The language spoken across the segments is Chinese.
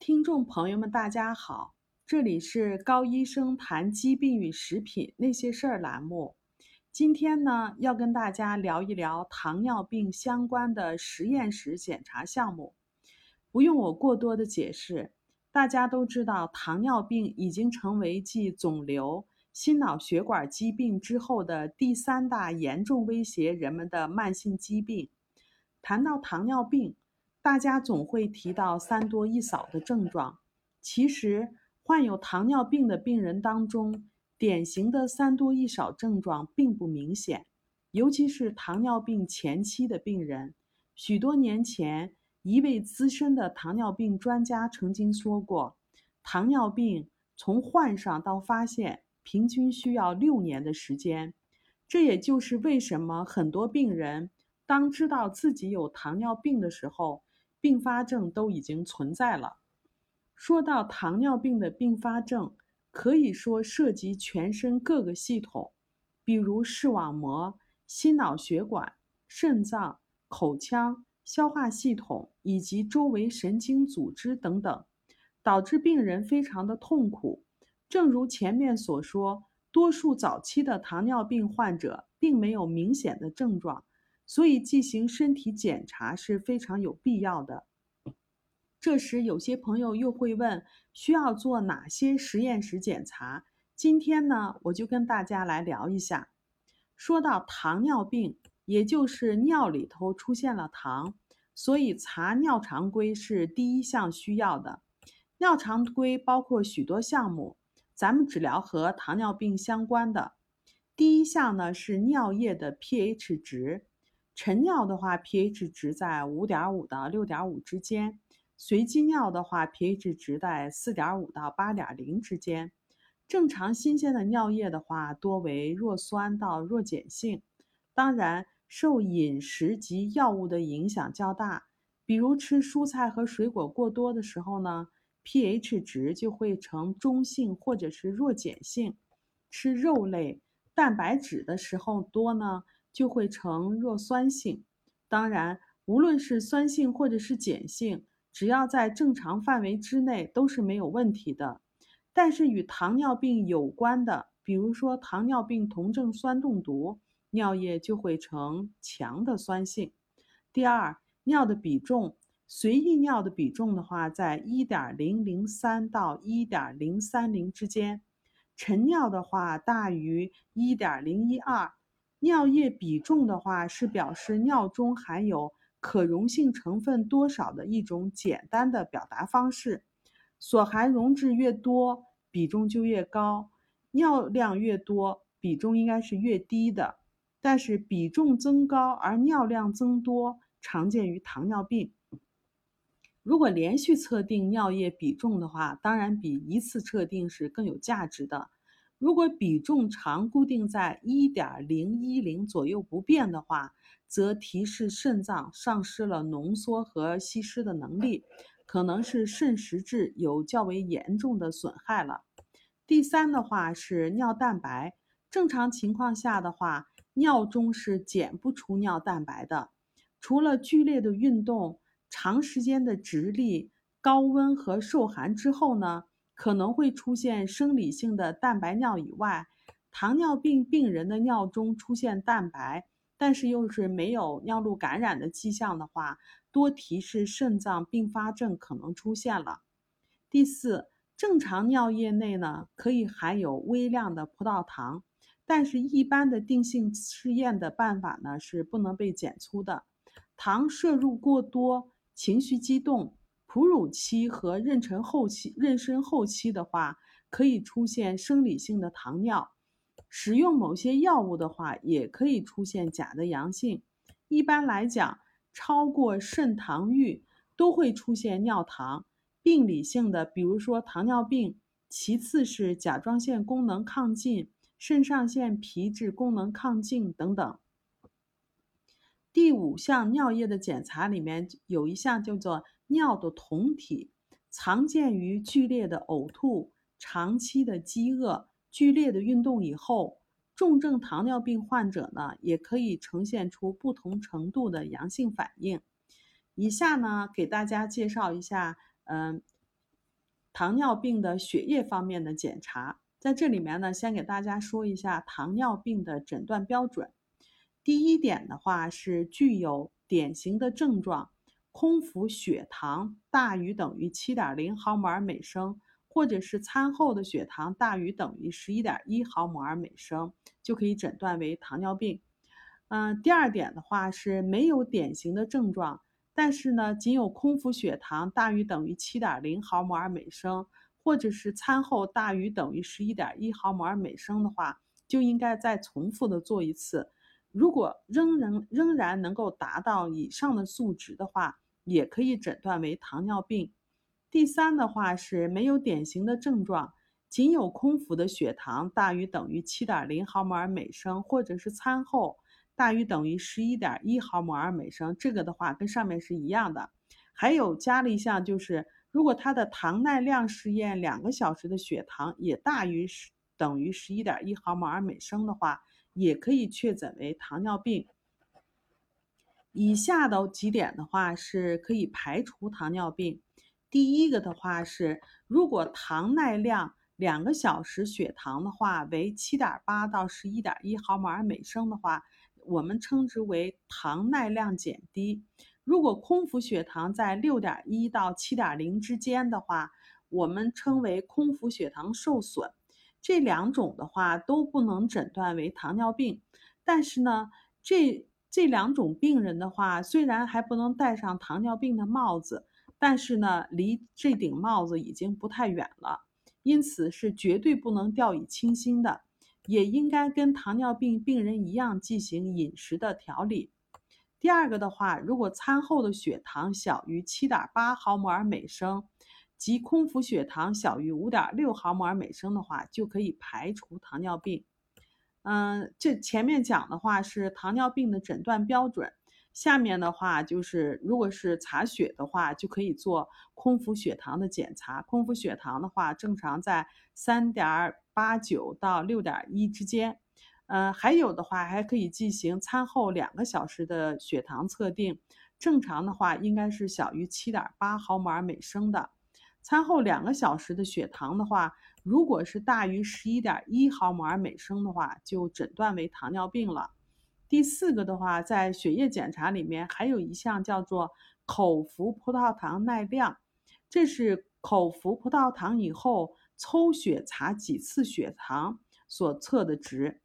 听众朋友们，大家好，这里是高医生谈疾病与食品那些事儿栏目。今天呢，要跟大家聊一聊糖尿病相关的实验室检查项目。不用我过多的解释，大家都知道，糖尿病已经成为继肿瘤、心脑血管疾病之后的第三大严重威胁人们的慢性疾病。谈到糖尿病，大家总会提到三多一少的症状。其实，患有糖尿病的病人当中，典型的三多一少症状并不明显，尤其是糖尿病前期的病人。许多年前，一位资深的糖尿病专家曾经说过，糖尿病从患上到发现，平均需要六年的时间。这也就是为什么很多病人当知道自己有糖尿病的时候，并发症都已经存在了。说到糖尿病的并发症，可以说涉及全身各个系统，比如视网膜、心脑血管、肾脏、口腔、消化系统以及周围神经组织等等，导致病人非常的痛苦。正如前面所说，多数早期的糖尿病患者并没有明显的症状。所以进行身体检查是非常有必要的。这时，有些朋友又会问，需要做哪些实验室检查？今天呢，我就跟大家来聊一下。说到糖尿病，也就是尿里头出现了糖，所以查尿常规是第一项需要的。尿常规包括许多项目，咱们只聊和糖尿病相关的。第一项呢是尿液的 pH 值。晨尿的话，pH 值在五点五到六点五之间；随机尿的话，pH 值在四点五到八点零之间。正常新鲜的尿液的话，多为弱酸到弱碱性。当然，受饮食及药物的影响较大，比如吃蔬菜和水果过多的时候呢，pH 值就会呈中性或者是弱碱性；吃肉类、蛋白质的时候多呢。就会呈弱酸性。当然，无论是酸性或者是碱性，只要在正常范围之内都是没有问题的。但是与糖尿病有关的，比如说糖尿病酮症酸中毒，尿液就会呈强的酸性。第二，尿的比重，随意尿的比重的话，在一点零零三到一点零三零之间；晨尿的话，大于一点零一二。尿液比重的话，是表示尿中含有可溶性成分多少的一种简单的表达方式。所含溶质越多，比重就越高；尿量越多，比重应该是越低的。但是比重增高而尿量增多，常见于糖尿病。如果连续测定尿液比重的话，当然比一次测定是更有价值的。如果比重常固定在一点零一零左右不变的话，则提示肾脏丧失了浓缩和吸湿的能力，可能是肾实质有较为严重的损害了。第三的话是尿蛋白，正常情况下的话，尿中是检不出尿蛋白的，除了剧烈的运动、长时间的直立、高温和受寒之后呢。可能会出现生理性的蛋白尿以外，糖尿病病人的尿中出现蛋白，但是又是没有尿路感染的迹象的话，多提示肾脏并发症可能出现了。第四，正常尿液内呢可以含有微量的葡萄糖，但是一般的定性试验的办法呢是不能被检出的。糖摄入过多，情绪激动。哺乳期和妊娠后期，妊娠后期的话，可以出现生理性的糖尿；使用某些药物的话，也可以出现钾的阳性。一般来讲，超过肾糖阈都会出现尿糖。病理性的，比如说糖尿病；其次是甲状腺功能亢进、肾上腺皮质功能亢进等等。第五项尿液的检查里面有一项叫做。尿的酮体常见于剧烈的呕吐、长期的饥饿、剧烈的运动以后。重症糖尿病患者呢，也可以呈现出不同程度的阳性反应。以下呢，给大家介绍一下，嗯，糖尿病的血液方面的检查。在这里面呢，先给大家说一下糖尿病的诊断标准。第一点的话是具有典型的症状，空腹血糖大于等于七点零毫摩尔每升，或者是餐后的血糖大于等于十一点一毫摩尔每升，就可以诊断为糖尿病。嗯，第二点的话是没有典型的症状，但是呢，仅有空腹血糖大于等于七点零毫摩尔每升，或者是餐后大于等于十一点一毫摩尔每升的话，就应该再重复的做一次。如果仍然仍然能够达到以上的数值的话，也可以诊断为糖尿病。第三的话是没有典型的症状，仅有空腹的血糖大于等于七点零毫摩尔每升，或者是餐后。大于等于十一点一毫摩尔每升，这个的话跟上面是一样的。还有加了一项，就是如果他的糖耐量试验两个小时的血糖也大于十等于十一点一毫摩尔每升的话，也可以确诊为糖尿病。以下的几点的话是可以排除糖尿病。第一个的话是，如果糖耐量两个小时血糖的话为七点八到十一点一毫摩尔每升的话。我们称之为糖耐量减低。如果空腹血糖在六点一到七点零之间的话，我们称为空腹血糖受损。这两种的话都不能诊断为糖尿病。但是呢，这这两种病人的话，虽然还不能戴上糖尿病的帽子，但是呢，离这顶帽子已经不太远了。因此是绝对不能掉以轻心的。也应该跟糖尿病病人一样进行饮食的调理。第二个的话，如果餐后的血糖小于七点八毫摩尔每升，及空腹血糖小于五点六毫摩尔每升的话，就可以排除糖尿病。嗯，这前面讲的话是糖尿病的诊断标准。下面的话就是，如果是查血的话，就可以做空腹血糖的检查。空腹血糖的话，正常在三点八九到六点一之间。呃，还有的话还可以进行餐后两个小时的血糖测定，正常的话应该是小于七点八毫摩尔每升的。餐后两个小时的血糖的话，如果是大于十一点一毫摩尔每升的话，就诊断为糖尿病了。第四个的话，在血液检查里面还有一项叫做口服葡萄糖耐量，这是口服葡萄糖以后抽血查几次血糖所测的值，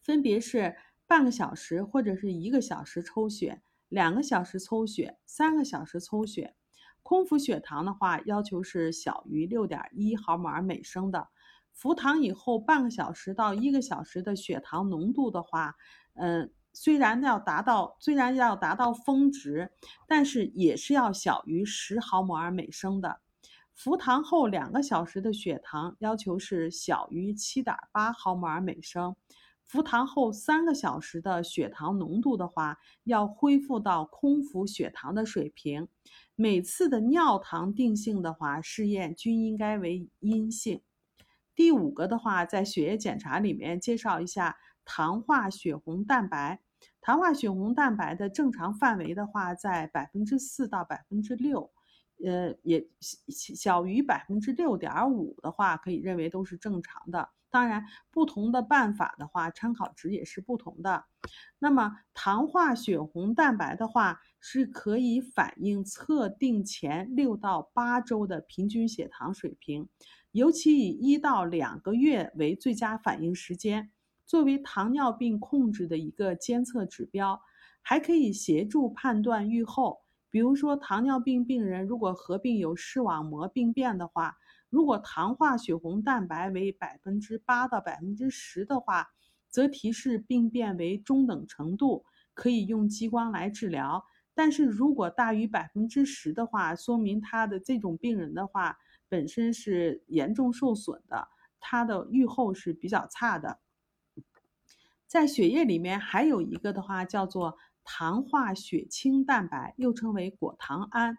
分别是半个小时或者是一个小时抽血，两个小时抽血，三个小时抽血。空腹血糖的话，要求是小于六点一毫摩尔每升的。服糖以后半个小时到一个小时的血糖浓度的话，嗯，虽然要达到虽然要达到峰值，但是也是要小于十毫摩尔每升的。服糖后两个小时的血糖要求是小于七点八毫摩尔每升。服糖后三个小时的血糖浓度的话，要恢复到空腹血糖的水平。每次的尿糖定性的话，试验均应该为阴性。第五个的话，在血液检查里面介绍一下糖化血红蛋白。糖化血红蛋白的正常范围的话，在百分之四到百分之六，呃，也小于百分之六点五的话，可以认为都是正常的。当然，不同的办法的话，参考值也是不同的。那么，糖化血红蛋白的话，是可以反映测定前六到八周的平均血糖水平。尤其以一到两个月为最佳反应时间，作为糖尿病控制的一个监测指标，还可以协助判断预后。比如说，糖尿病病人如果合并有视网膜病变的话，如果糖化血红蛋白为百分之八到百分之十的话，则提示病变为中等程度，可以用激光来治疗。但是如果大于百分之十的话，说明他的这种病人的话。本身是严重受损的，他的预后是比较差的。在血液里面还有一个的话叫做糖化血清蛋白，又称为果糖胺。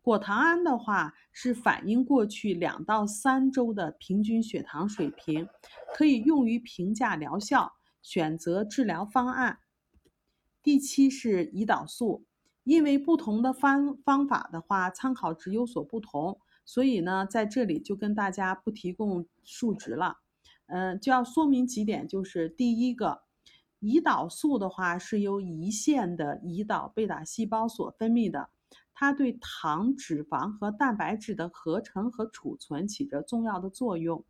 果糖胺的话是反映过去两到三周的平均血糖水平，可以用于评价疗效、选择治疗方案。第七是胰岛素，因为不同的方方法的话，参考值有所不同。所以呢，在这里就跟大家不提供数值了。嗯，就要说明几点，就是第一个，胰岛素的话是由胰腺的胰岛贝塔细胞所分泌的，它对糖、脂肪和蛋白质的合成和储存起着重要的作用。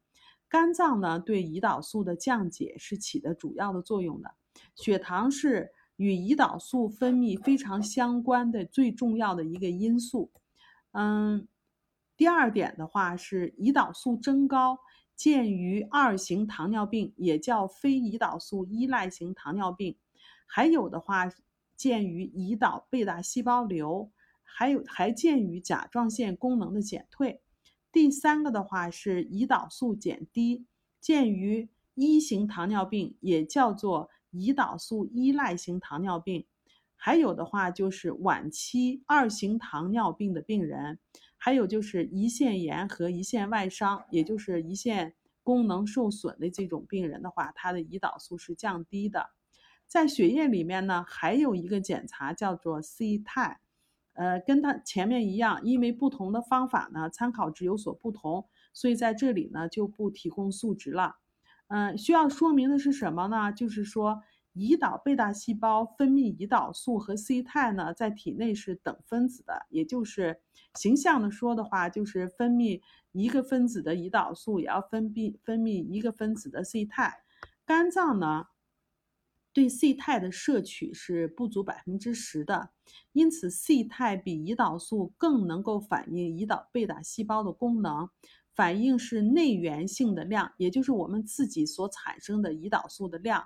肝脏呢，对胰岛素的降解是起的主要的作用的。血糖是与胰岛素分泌非常相关的最重要的一个因素。嗯，第二点的话是胰岛素增高。鉴于二型糖尿病，也叫非胰岛素依赖型糖尿病，还有的话见于胰岛贝塔细胞瘤，还有还见于甲状腺功能的减退。第三个的话是胰岛素减低，鉴于一型糖尿病，也叫做胰岛素依赖型糖尿病，还有的话就是晚期二型糖尿病的病人。还有就是胰腺炎和胰腺外伤，也就是胰腺功能受损的这种病人的话，他的胰岛素是降低的。在血液里面呢，还有一个检查叫做 C 肽，呃，跟它前面一样，因为不同的方法呢，参考值有所不同，所以在这里呢就不提供数值了。嗯，需要说明的是什么呢？就是说。胰岛贝塔细胞分泌胰岛素和 C 肽呢，在体内是等分子的，也就是形象的说的话，就是分泌一个分子的胰岛素，也要分泌分泌一个分子的 C 肽。肝脏呢，对 C 肽的摄取是不足百分之十的，因此 C 肽比胰岛素更能够反映胰岛贝塔细胞的功能，反应是内源性的量，也就是我们自己所产生的胰岛素的量。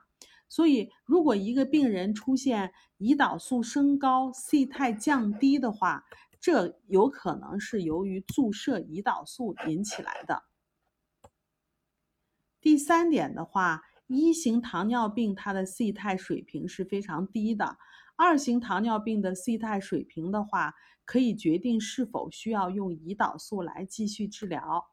所以，如果一个病人出现胰岛素升高、C 肽降低的话，这有可能是由于注射胰岛素引起来的。第三点的话，一型糖尿病它的 C 肽水平是非常低的，二型糖尿病的 C 肽水平的话，可以决定是否需要用胰岛素来继续治疗。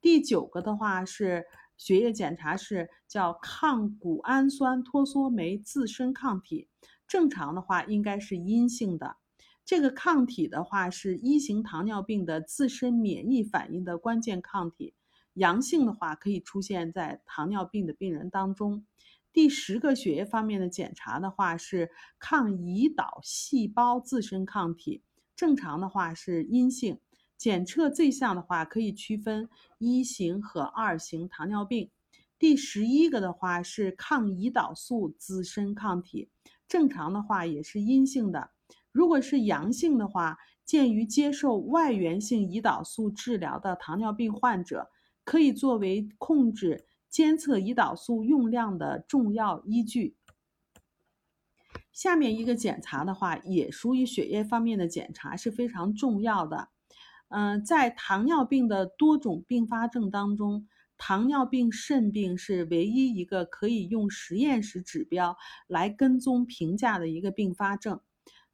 第九个的话是。血液检查是叫抗谷氨酸脱羧酶自身抗体，正常的话应该是阴性的。这个抗体的话是一型糖尿病的自身免疫反应的关键抗体，阳性的话可以出现在糖尿病的病人当中。第十个血液方面的检查的话是抗胰岛细胞自身抗体，正常的话是阴性。检测这项的话，可以区分一型和二型糖尿病。第十一个的话是抗胰岛素自身抗体，正常的话也是阴性的。如果是阳性的话，鉴于接受外源性胰岛素治疗的糖尿病患者，可以作为控制监测胰岛素用量的重要依据。下面一个检查的话，也属于血液方面的检查，是非常重要的。嗯，在糖尿病的多种并发症当中，糖尿病肾病是唯一一个可以用实验室指标来跟踪评价的一个并发症。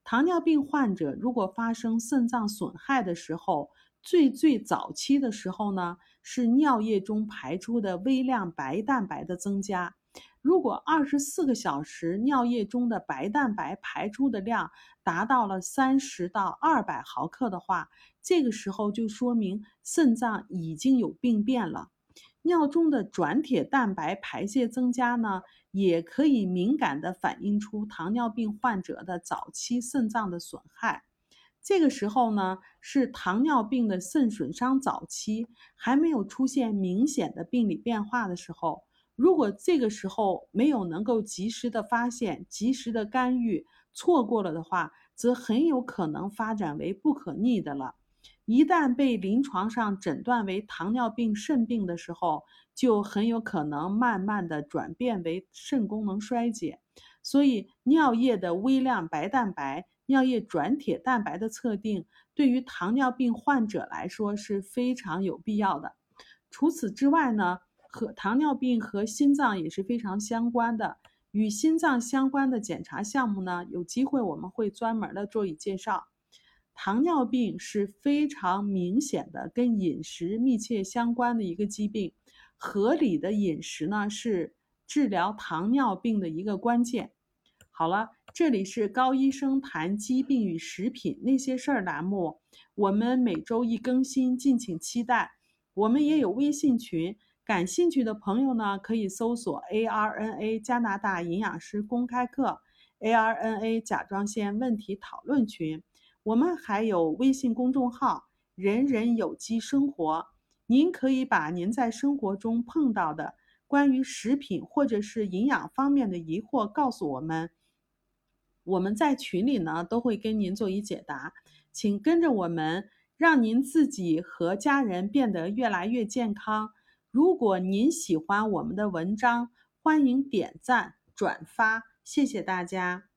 糖尿病患者如果发生肾脏损害的时候，最最早期的时候呢，是尿液中排出的微量白蛋白的增加。如果二十四个小时尿液中的白蛋白排出的量达到了三十到二百毫克的话，这个时候就说明肾脏已经有病变了。尿中的转铁蛋白排泄增加呢，也可以敏感地反映出糖尿病患者的早期肾脏的损害。这个时候呢，是糖尿病的肾损伤早期，还没有出现明显的病理变化的时候。如果这个时候没有能够及时的发现、及时的干预，错过了的话，则很有可能发展为不可逆的了。一旦被临床上诊断为糖尿病肾病的时候，就很有可能慢慢的转变为肾功能衰竭。所以，尿液的微量白蛋白、尿液转铁蛋白的测定，对于糖尿病患者来说是非常有必要的。除此之外呢？和糖尿病和心脏也是非常相关的，与心脏相关的检查项目呢，有机会我们会专门的做以介绍。糖尿病是非常明显的跟饮食密切相关的一个疾病，合理的饮食呢是治疗糖尿病的一个关键。好了。这里是高医生谈疾病与食品那些事儿栏目，我们每周一更新，敬请期待。我们也有微信群，感兴趣的朋友呢可以搜索 ARNA 加拿大营养师公开课，ARNA 甲状腺问题讨论群。我们还有微信公众号“人人有机生活”，您可以把您在生活中碰到的关于食品或者是营养方面的疑惑告诉我们。我们在群里呢都会跟您做一解答，请跟着我们，让您自己和家人变得越来越健康。如果您喜欢我们的文章，欢迎点赞转发，谢谢大家。